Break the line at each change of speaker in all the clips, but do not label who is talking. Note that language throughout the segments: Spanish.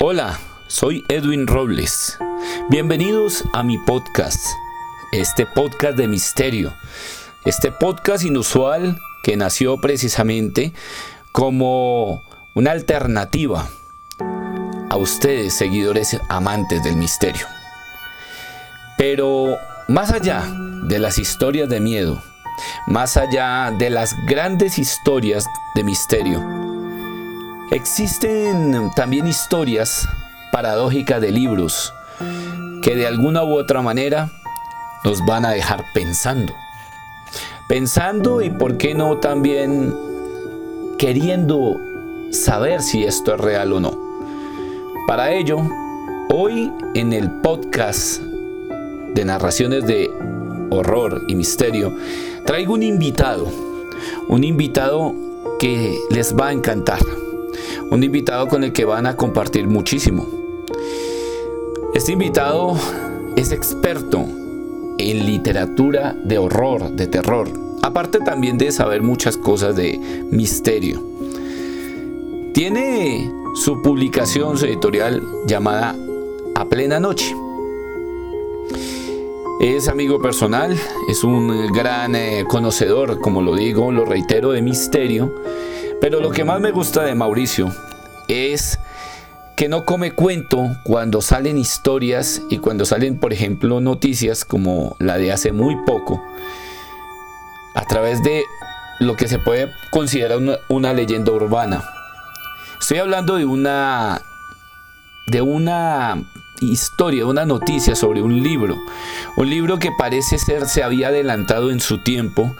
Hola, soy Edwin Robles. Bienvenidos a mi podcast, este podcast de misterio, este podcast inusual que nació precisamente como una alternativa a ustedes, seguidores amantes del misterio. Pero más allá de las historias de miedo, más allá de las grandes historias de misterio, existen también historias paradójicas de libros que de alguna u otra manera nos van a dejar pensando. Pensando y por qué no también queriendo saber si esto es real o no. Para ello, hoy en el podcast de narraciones de horror y misterio, traigo un invitado, un invitado que les va a encantar, un invitado con el que van a compartir muchísimo. Este invitado es experto en literatura de horror, de terror, aparte también de saber muchas cosas de misterio. Tiene su publicación, su editorial llamada A Plena Noche es amigo personal, es un gran eh, conocedor, como lo digo, lo reitero, de misterio. Pero lo que más me gusta de Mauricio es que no come cuento cuando salen historias y cuando salen, por ejemplo, noticias como la de hace muy poco, a través de lo que se puede considerar una, leyenda urbana. Estoy hablando de una de una historia, una noticia sobre un libro. Un libro que parece ser se había adelantado en su tiempo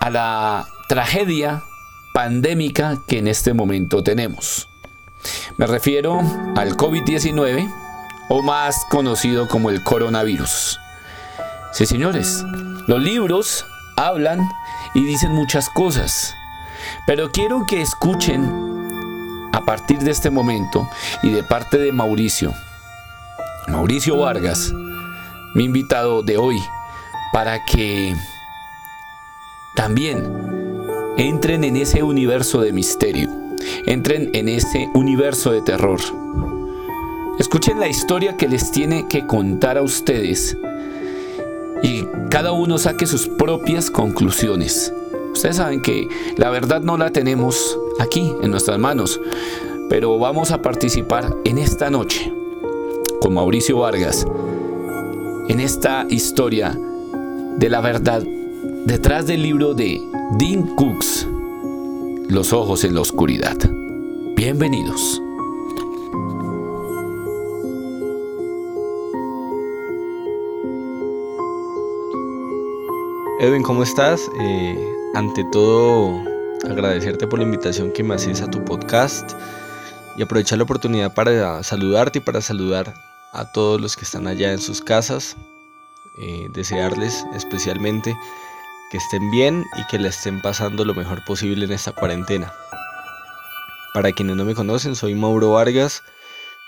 a la tragedia pandémica que en este momento tenemos. Me refiero al COVID-19 o más conocido como el coronavirus. Sí, señores, los libros hablan y dicen muchas cosas, pero quiero que escuchen a partir de este momento y de parte de Mauricio, Mauricio Vargas, mi invitado de hoy, para que también entren en ese universo de misterio, entren en ese universo de terror. Escuchen la historia que les tiene que contar a ustedes y cada uno saque sus propias conclusiones. Ustedes saben que la verdad no la tenemos aquí en nuestras manos, pero vamos a participar en esta noche con Mauricio Vargas en esta historia de la verdad detrás del libro de Dean Cooks, Los ojos en la oscuridad. Bienvenidos.
Edwin, ¿cómo estás? Eh, ante todo, agradecerte por la invitación que me haces a tu podcast y aprovechar la oportunidad para saludarte y para saludar a todos los que están allá en sus casas, eh, desearles especialmente que estén bien y que la estén pasando lo mejor posible en esta cuarentena. Para quienes no me conocen, soy Mauro Vargas,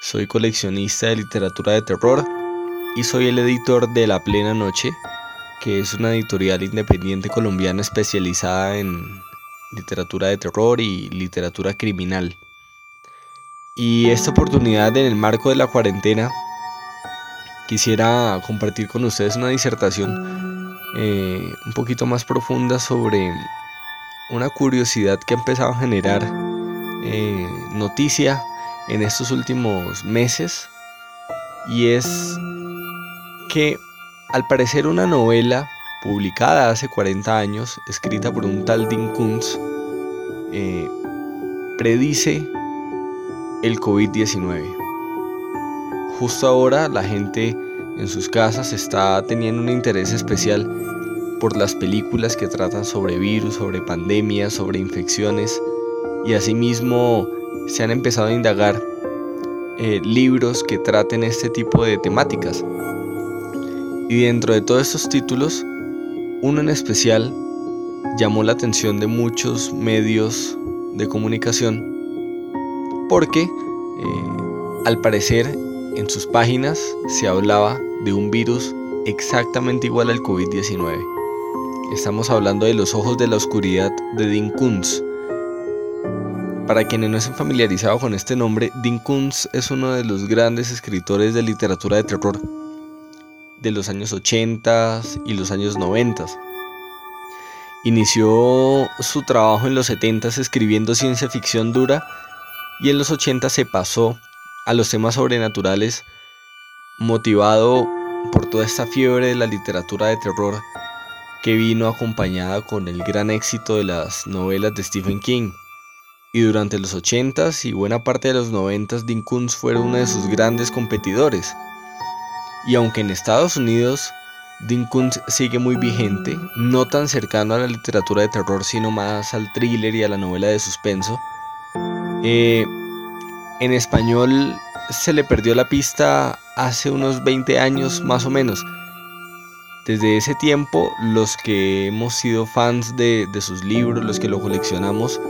soy coleccionista de literatura de terror y soy el editor de La Plena Noche, que es una editorial independiente colombiana especializada en literatura de terror y literatura criminal. Y esta oportunidad en el marco de la cuarentena quisiera compartir con ustedes una disertación eh, un poquito más profunda sobre una curiosidad que ha empezado a generar eh, noticia en estos últimos meses y es que al parecer una novela publicada hace 40 años, escrita por un tal Dean eh, predice el COVID-19 justo ahora la gente en sus casas está teniendo un interés especial por las películas que tratan sobre virus, sobre pandemias, sobre infecciones y asimismo se han empezado a indagar eh, libros que traten este tipo de temáticas. Y dentro de todos estos títulos, uno en especial llamó la atención de muchos medios de comunicación porque eh, al parecer en sus páginas se hablaba de un virus exactamente igual al COVID-19. Estamos hablando de los ojos de la oscuridad de Dean. Para quienes no estén familiarizados con este nombre, Dean es uno de los grandes escritores de literatura de terror de los años 80 y los años 90. Inició su trabajo en los 70 escribiendo ciencia ficción dura y en los 80 se pasó a los temas sobrenaturales motivado por toda esta fiebre de la literatura de terror que vino acompañada con el gran éxito de las novelas de Stephen King. Y durante los 80s y buena parte de los 90s, Dean fue uno de sus grandes competidores. Y aunque en Estados Unidos Dean sigue muy vigente, no tan cercano a la literatura de terror, sino más al thriller y a la novela de suspenso, eh, en español se le perdió la pista hace unos 20 años más o menos. Desde ese tiempo, los que hemos sido fans de, sus libros, los que lo coleccionamos,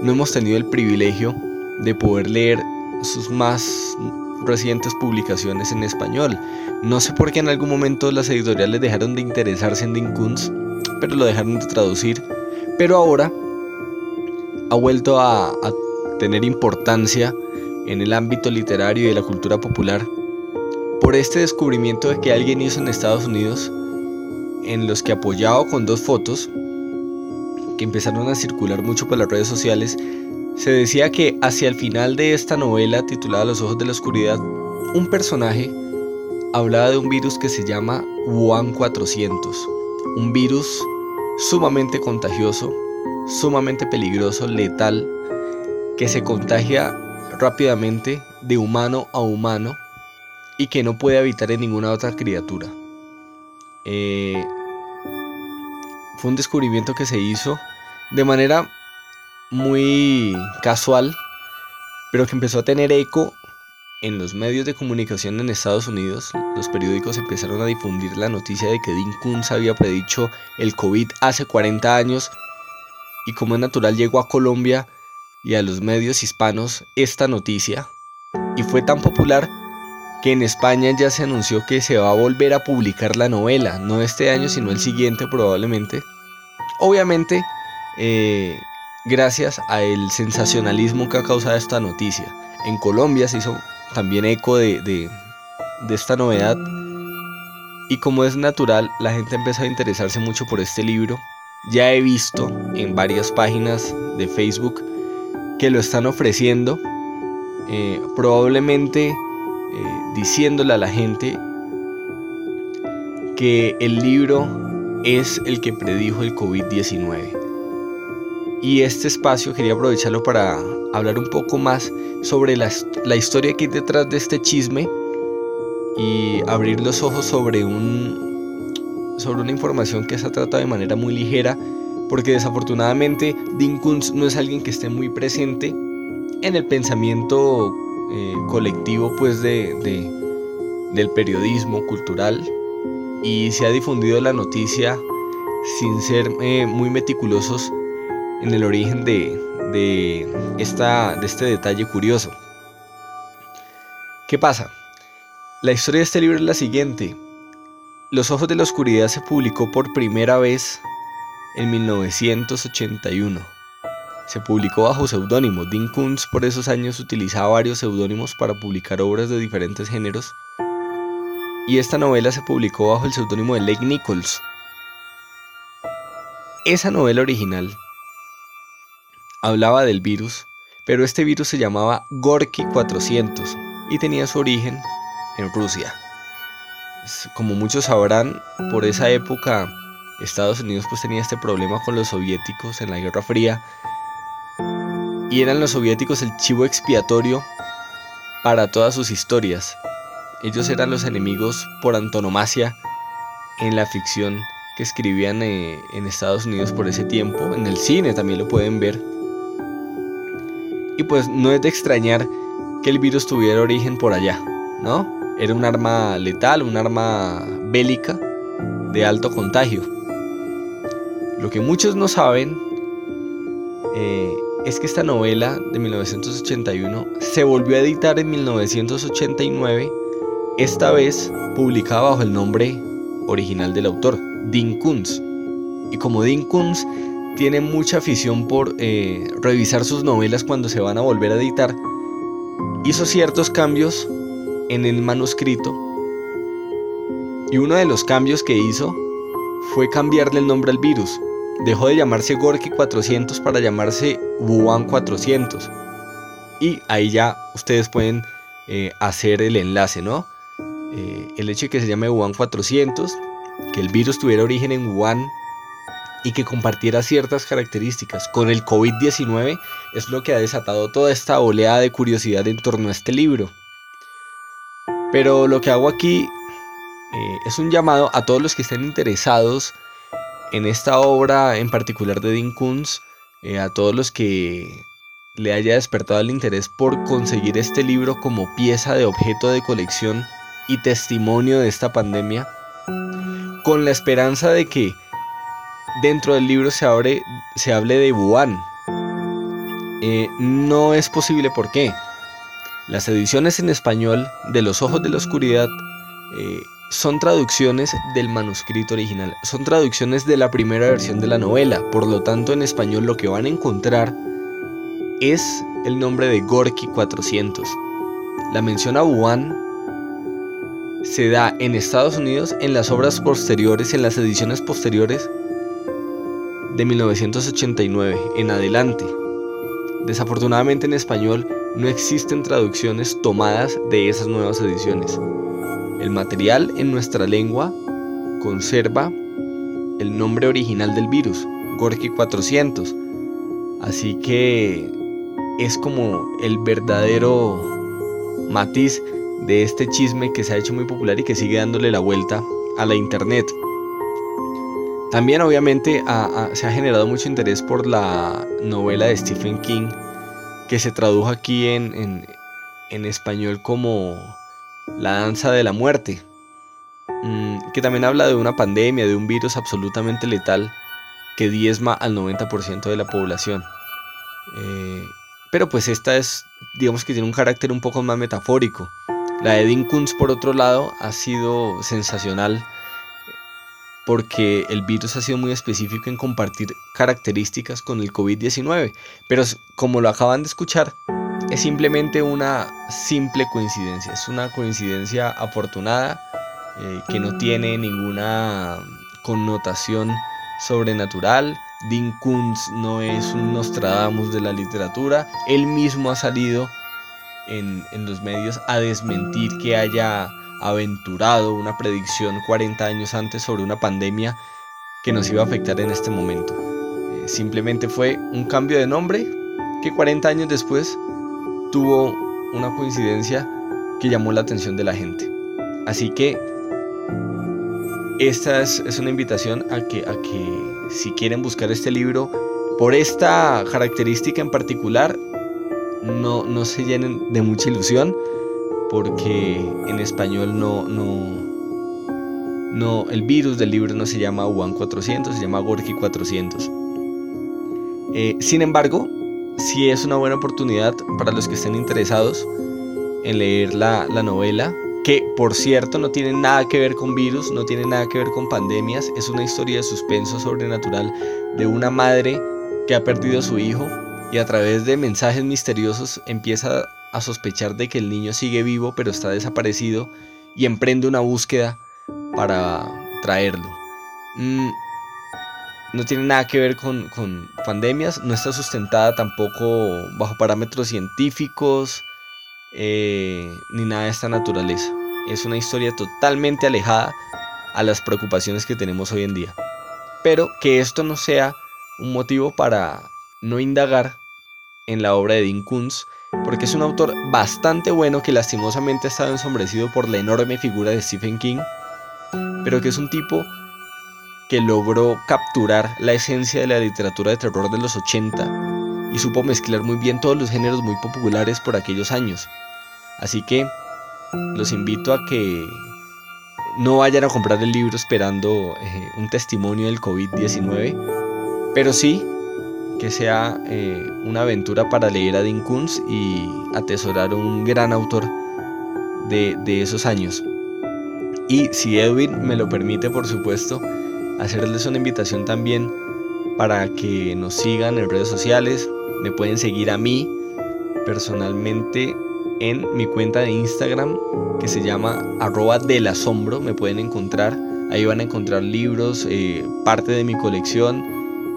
no hemos tenido el privilegio de poder leer sus más recientes publicaciones en español. No sé por qué en algún momento las editoriales dejaron de interesarse en Dean pero lo dejaron de traducir. Pero ahora ha vuelto a tener importancia en el ámbito literario y de la cultura popular por este descubrimiento de que alguien hizo en Estados Unidos en los que apoyado con dos fotos que empezaron a circular mucho por las redes sociales, se decía que hacia el final de esta novela titulada Los ojos de la oscuridad, un personaje hablaba de un virus que se llama Wuhan 400, un virus sumamente contagioso, sumamente peligroso, letal, que se contagia rápidamente de humano a humano y que no puede habitar en ninguna otra criatura. Eh, fue un descubrimiento que se hizo de manera muy casual, pero que empezó a tener eco en los medios de comunicación en Estados Unidos. Los periódicos empezaron a difundir la noticia de que Dean Koontz había predicho el COVID hace 40 años y como es natural llegó a Colombia y a los medios hispanos esta noticia y fue tan popular que en España ya se anunció que se va a volver a publicar la novela, no este año sino el siguiente probablemente. Obviamente, eh, gracias a el sensacionalismo que ha causado esta noticia. En Colombia se hizo también eco de, de, de esta novedad y como es natural, la gente empezó a interesarse mucho por este libro. Ya he visto en varias páginas de Facebook que lo están ofreciendo. Eh, probablemente eh, diciéndole a la gente que el libro es el que predijo el COVID-19. Y este espacio quería aprovecharlo para hablar un poco más sobre la, la, historia que hay detrás de este chisme y abrir los ojos sobre, un, sobre una información que se ha tratado de manera muy ligera porque desafortunadamente Dean no es alguien que esté muy presente en el pensamiento eh, colectivo pues de, del periodismo cultural y se ha difundido la noticia sin ser eh, muy meticulosos en el origen de, de, esta, de este detalle curioso. ¿Qué pasa? La historia de este libro es la siguiente. Los Ojos de la Oscuridad se publicó por primera vez en 1981. Se publicó bajo seudónimo. Dean Koontz por esos años utilizaba varios seudónimos para publicar obras de diferentes géneros. Y esta novela se publicó bajo el seudónimo de Lake Nichols. Esa novela original hablaba del virus, pero este virus se llamaba Gorky 400 y tenía su origen en Rusia. Como muchos sabrán, por esa época Estados Unidos pues tenía este problema con los soviéticos en la Guerra Fría y eran los soviéticos el chivo expiatorio para todas sus historias. Ellos eran los enemigos por antonomasia en la ficción que escribían eh, en Estados Unidos por ese tiempo, en el cine también lo pueden ver. Y pues no es de extrañar que el virus tuviera origen por allá, ¿no? Era un arma letal, un arma bélica de alto contagio. Lo que muchos no saben eh, es que esta novela de 1981 se volvió a editar en 1989, esta vez publicada bajo el nombre original del autor, Dean Koontz. Y como Dean Koontz tiene mucha afición por eh, revisar sus novelas cuando se van a volver a editar, hizo ciertos cambios en el manuscrito y uno de los cambios que hizo fue cambiarle el nombre al virus. Dejó de llamarse Gorky 400 para llamarse Wuhan 400. Y ahí ya ustedes pueden eh, hacer el enlace, ¿no? Eh, el hecho de que se llame Wuhan 400, que el virus tuviera origen en Wuhan y que compartiera ciertas características con el COVID-19 es lo que ha desatado toda esta oleada de curiosidad en torno a este libro. Pero lo que hago aquí eh, es un llamado a todos los que estén interesados en esta obra en particular de Dean Koontz, eh, a todos los que le haya despertado el interés por conseguir este libro como pieza de objeto de colección y testimonio de esta pandemia, con la esperanza de que dentro del libro se, abre, hable de Wuhan. Eh, no es posible, ¿por qué? Las ediciones en español de Los Ojos de la Oscuridad son traducciones del manuscrito original, son traducciones de la primera versión de la novela, por lo tanto en español lo que van a encontrar es el nombre de Gorky 400. La mención a Wuhan se da en Estados Unidos en las obras posteriores, en las ediciones posteriores de 1989 en adelante. Desafortunadamente en español no existen traducciones tomadas de esas nuevas ediciones. El material en nuestra lengua conserva el nombre original del virus, Gorky 400. Así que es como el verdadero matiz de este chisme que se ha hecho muy popular y que sigue dándole la vuelta a la internet. También obviamente se ha generado mucho interés por la novela de Stephen King que se tradujo aquí en, en español como la danza de la muerte, mm, que también habla de una pandemia, de un virus absolutamente letal que diezma al 90% de la población. Eh, pero pues esta es, digamos que tiene un carácter un poco más metafórico. La de Dean por otro lado, ha sido sensacional porque el virus ha sido muy específico en compartir características con el COVID-19. Pero como lo acaban de escuchar, es simplemente una simple coincidencia, es una coincidencia afortunada eh, que no tiene ninguna connotación sobrenatural. Dean Kuntz no es un Nostradamus de la literatura, él mismo ha salido en, en los medios a desmentir que haya aventurado una predicción 40 años antes sobre una pandemia que nos iba a afectar en este momento. Eh, simplemente fue un cambio de nombre que 40 años después tuvo una coincidencia que llamó la atención de la gente. Así que esta es, una invitación a que, a que si quieren buscar este libro, por esta característica en particular, no, no se llenen de mucha ilusión, porque en español no, no, no, el virus del libro no se llama Wuhan 400, se llama Gorky 400. Eh, sin embargo, sí es una buena oportunidad para los que estén interesados en leer la, novela, que por cierto no tiene nada que ver con virus, no tiene nada que ver con pandemias, es una historia de suspenso sobrenatural de una madre que ha perdido a su hijo y a través de mensajes misteriosos empieza a sospechar de que el niño sigue vivo pero está desaparecido y emprende una búsqueda para traerlo. Mm, no tiene nada que ver con, pandemias, no está sustentada tampoco bajo parámetros científicos eh, ni nada de esta naturaleza. Es una historia totalmente alejada a las preocupaciones que tenemos hoy en día. Pero que esto no sea un motivo para no indagar en la obra de Dean Koontz, porque es un autor bastante bueno que lastimosamente ha estado ensombrecido por la enorme figura de Stephen King, pero que es un tipo que logró capturar la esencia de la literatura de terror de los 80 y supo mezclar muy bien todos los géneros muy populares por aquellos años. Así que los invito a que no vayan a comprar el libro esperando eh, un testimonio del COVID-19, pero sí que sea eh, una aventura para leer a Dean y atesorar un gran autor de, de esos años. Y si Edwin me lo permite, por supuesto, hacerles una invitación también para que nos sigan en redes sociales. Me pueden seguir a mí personalmente en mi cuenta de Instagram que se llama arroba del asombro. Me pueden encontrar. Ahí van a encontrar libros, eh, parte de mi colección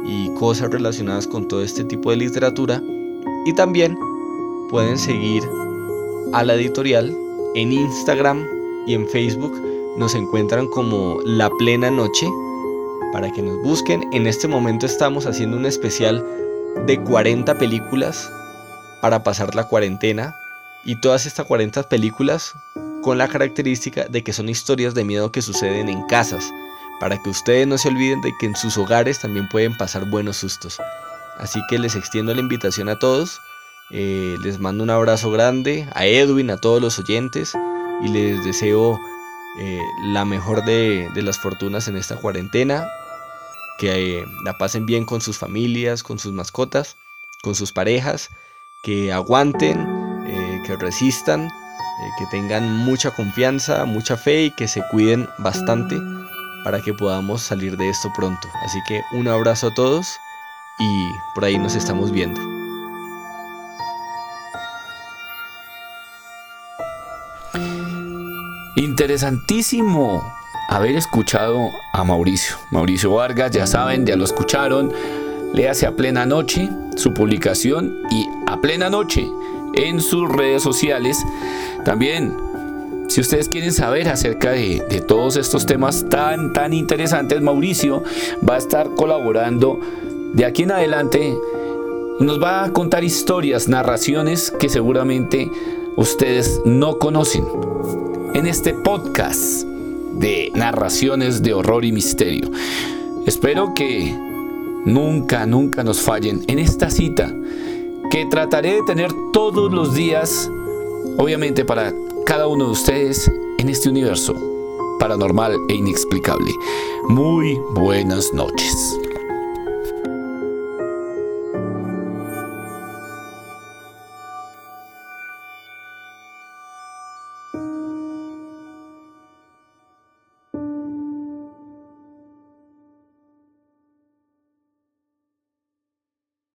y cosas relacionadas con todo este tipo de literatura. Y también pueden seguir a la editorial en Instagram y en Facebook. Nos encuentran como La Plena Noche para que nos busquen. En este momento estamos haciendo un especial de 40 películas para pasar la cuarentena. Y todas estas 40 películas con la característica de que son historias de miedo que suceden en casas, para que ustedes no se olviden de que en sus hogares también pueden pasar buenos sustos. Así que les extiendo la invitación a todos, eh, les mando un abrazo grande, a Edwin, a todos los oyentes, y les deseo eh, la mejor de, de las fortunas en esta cuarentena, que eh, la pasen bien con sus familias, con sus mascotas, con sus parejas, que aguanten, eh, que resistan, eh, que tengan mucha confianza, mucha fe y que se cuiden bastante para que podamos salir de esto pronto. Así que un abrazo a todos y por ahí nos estamos viendo.
Interesantísimo haber escuchado a Mauricio. Mauricio Vargas, ya saben, ya lo escucharon. Léase a plena noche su publicación y a plena noche en sus redes sociales. También, si ustedes quieren saber acerca de, de todos estos temas tan, tan interesantes, Mauricio va a estar colaborando de aquí en adelante. Nos va a contar historias, narraciones que seguramente ustedes no conocen en este podcast de narraciones de horror y misterio. Espero que nunca, nunca nos fallen en esta cita que trataré de tener todos los días, obviamente para cada uno de ustedes en este universo paranormal e inexplicable. Muy buenas noches.